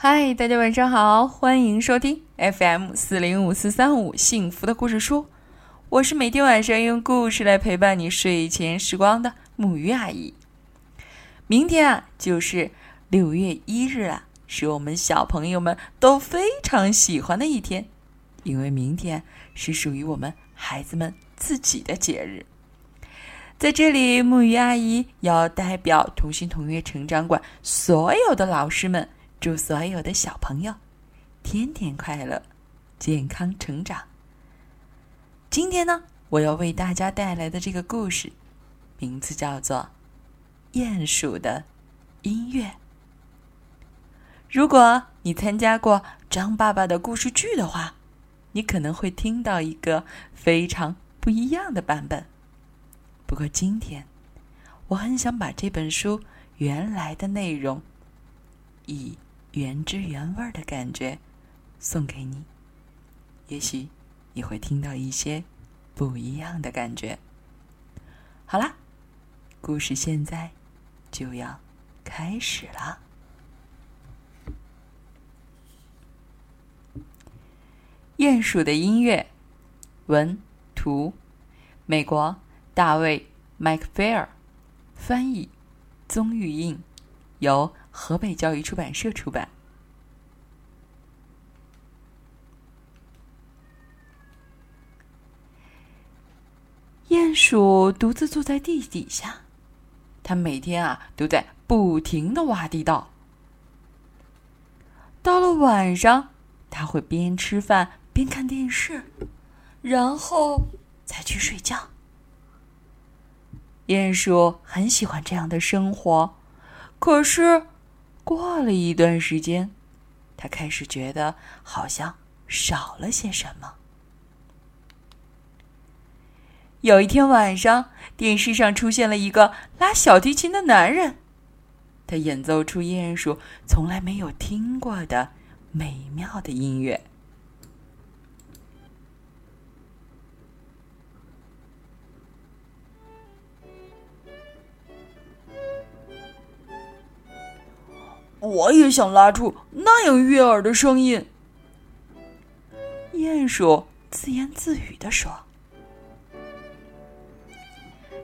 嗨，大家晚上好，欢迎收听 FM 四零五四三五幸福的故事书。我是每天晚上用故事来陪伴你睡前时光的木鱼阿姨。明天啊，就是六月一日了，是我们小朋友们都非常喜欢的一天，因为明天是属于我们孩子们自己的节日。在这里，木鱼阿姨要代表同心同悦成长馆所有的老师们。祝所有的小朋友天天快乐，健康成长。今天呢，我要为大家带来的这个故事，名字叫做《鼹鼠的音乐》。如果你参加过张爸爸的故事剧的话，你可能会听到一个非常不一样的版本。不过今天，我很想把这本书原来的内容以。原汁原味的感觉，送给你。也许你会听到一些不一样的感觉。好啦，故事现在就要开始了。鼹鼠的音乐，文图，美国大卫·麦克菲尔，翻译，宗玉印，由。河北教育出版社出版。鼹鼠独自坐在地底下，他每天啊都在不停的挖地道。到了晚上，他会边吃饭边看电视，然后再去睡觉。鼹鼠很喜欢这样的生活，可是。过了一段时间，他开始觉得好像少了些什么。有一天晚上，电视上出现了一个拉小提琴的男人，他演奏出鼹鼠从来没有听过的美妙的音乐。我也想拉出那样悦耳的声音。鼹鼠自言自语的说。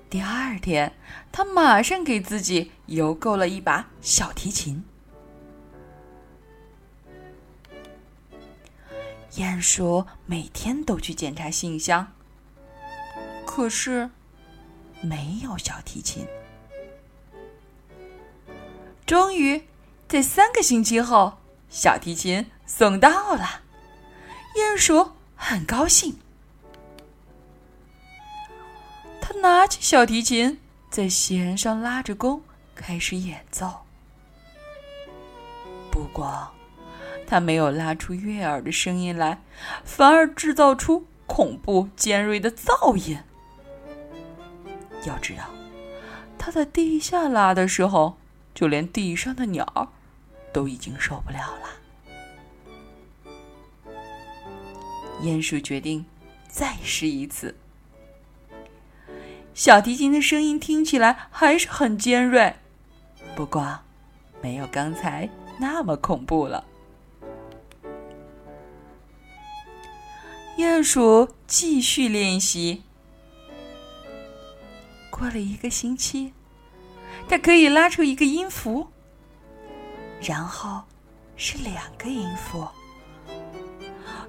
第二天，他马上给自己邮购了一把小提琴。鼹鼠每天都去检查信箱，可是没有小提琴。终于。在三个星期后，小提琴送到了，鼹鼠很高兴。他拿起小提琴，在弦上拉着弓，开始演奏。不过，他没有拉出悦耳的声音来，反而制造出恐怖尖锐的噪音。要知道，他在地下拉的时候，就连地上的鸟儿。都已经受不了了。鼹鼠决定再试一次。小提琴的声音听起来还是很尖锐，不过没有刚才那么恐怖了。鼹鼠继续练习。过了一个星期，它可以拉出一个音符。然后是两个音符。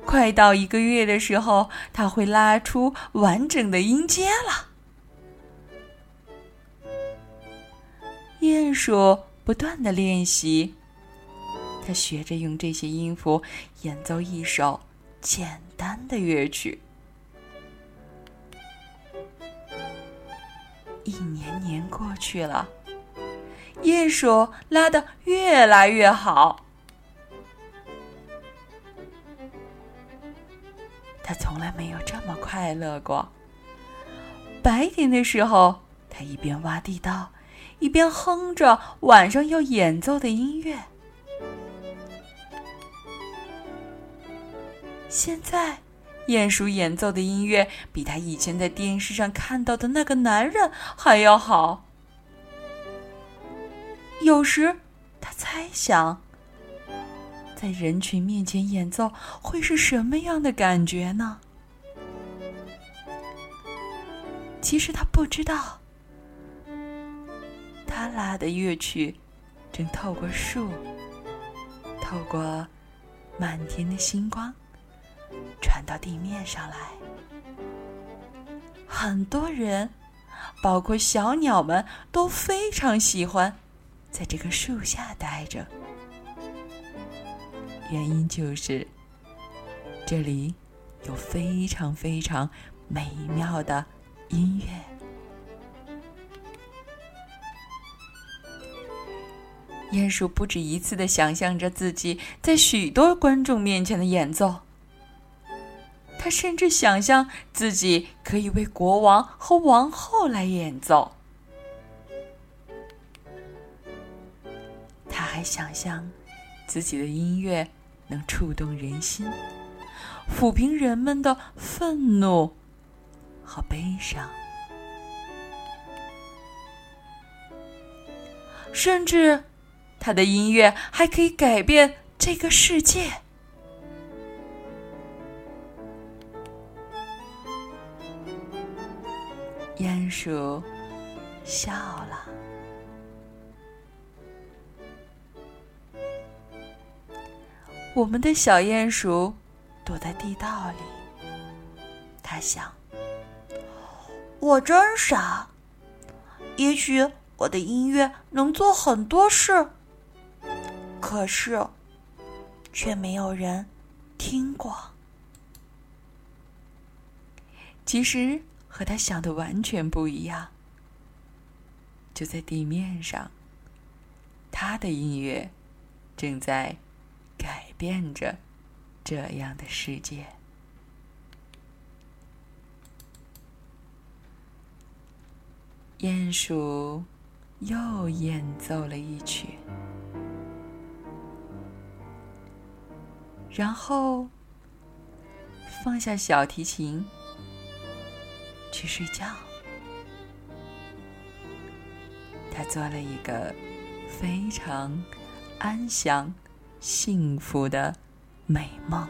快到一个月的时候，他会拉出完整的音阶了。鼹鼠不断的练习，他学着用这些音符演奏一首简单的乐曲。一年年过去了。鼹鼠拉的越来越好，他从来没有这么快乐过。白天的时候，他一边挖地道，一边哼着晚上要演奏的音乐。现在，鼹鼠演奏的音乐比他以前在电视上看到的那个男人还要好。有时，他猜想，在人群面前演奏会是什么样的感觉呢？其实他不知道，他拉的乐曲正透过树，透过满天的星光，传到地面上来。很多人，包括小鸟们，都非常喜欢在这个树下待着。原因就是，这里有非常非常美妙的音乐。鼹鼠不止一次的想象着自己在许多观众面前的演奏，他甚至想象自己可以为国王和王后来演奏。想象。自己的音乐能触动人心，抚平人们的愤怒和悲伤，甚至他的音乐还可以改变这个世界。鼹鼠笑了。我们的小鼹鼠躲在地道里，他想：“我真傻，也许我的音乐能做很多事，可是却没有人听过。”其实和他想的完全不一样。就在地面上，他的音乐正在。改变着这样的世界。鼹鼠又演奏了一曲，然后放下小提琴去睡觉。他做了一个非常安详。幸福的美梦。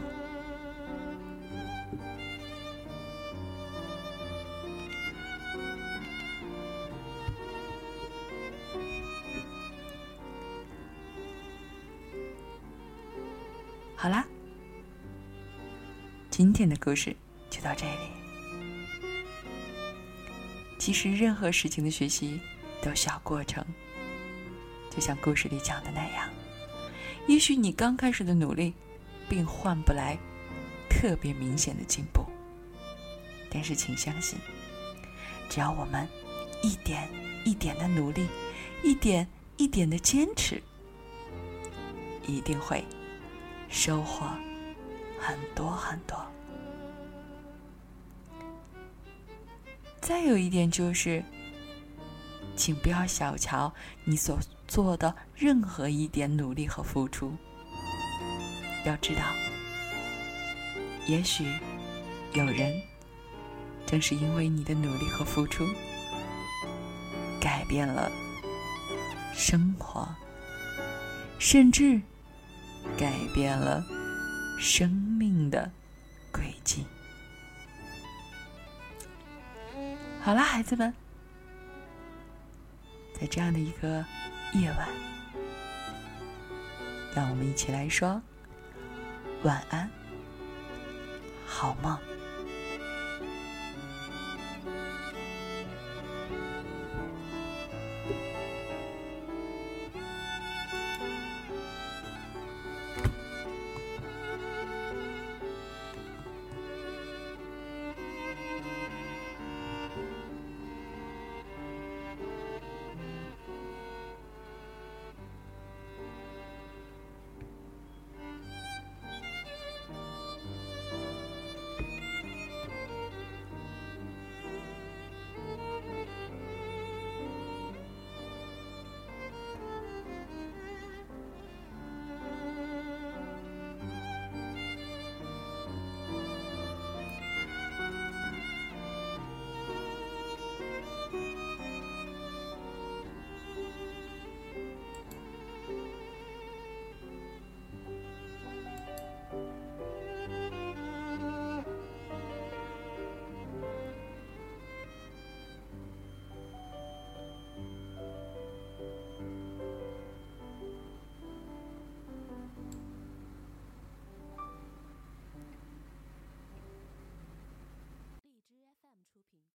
好啦，今天的故事就到这里。其实，任何事情的学习都需要过程，就像故事里讲的那样。也许你刚开始的努力，并换不来特别明显的进步，但是请相信，只要我们一点一点的努力，一点一点的坚持，一定会收获很多很多。再有一点就是，请不要小瞧你所。做的任何一点努力和付出，要知道，也许有人正是因为你的努力和付出，改变了生活，甚至改变了生命的轨迹。好了，孩子们，在这样的一个。夜晚，让我们一起来说晚安，好梦。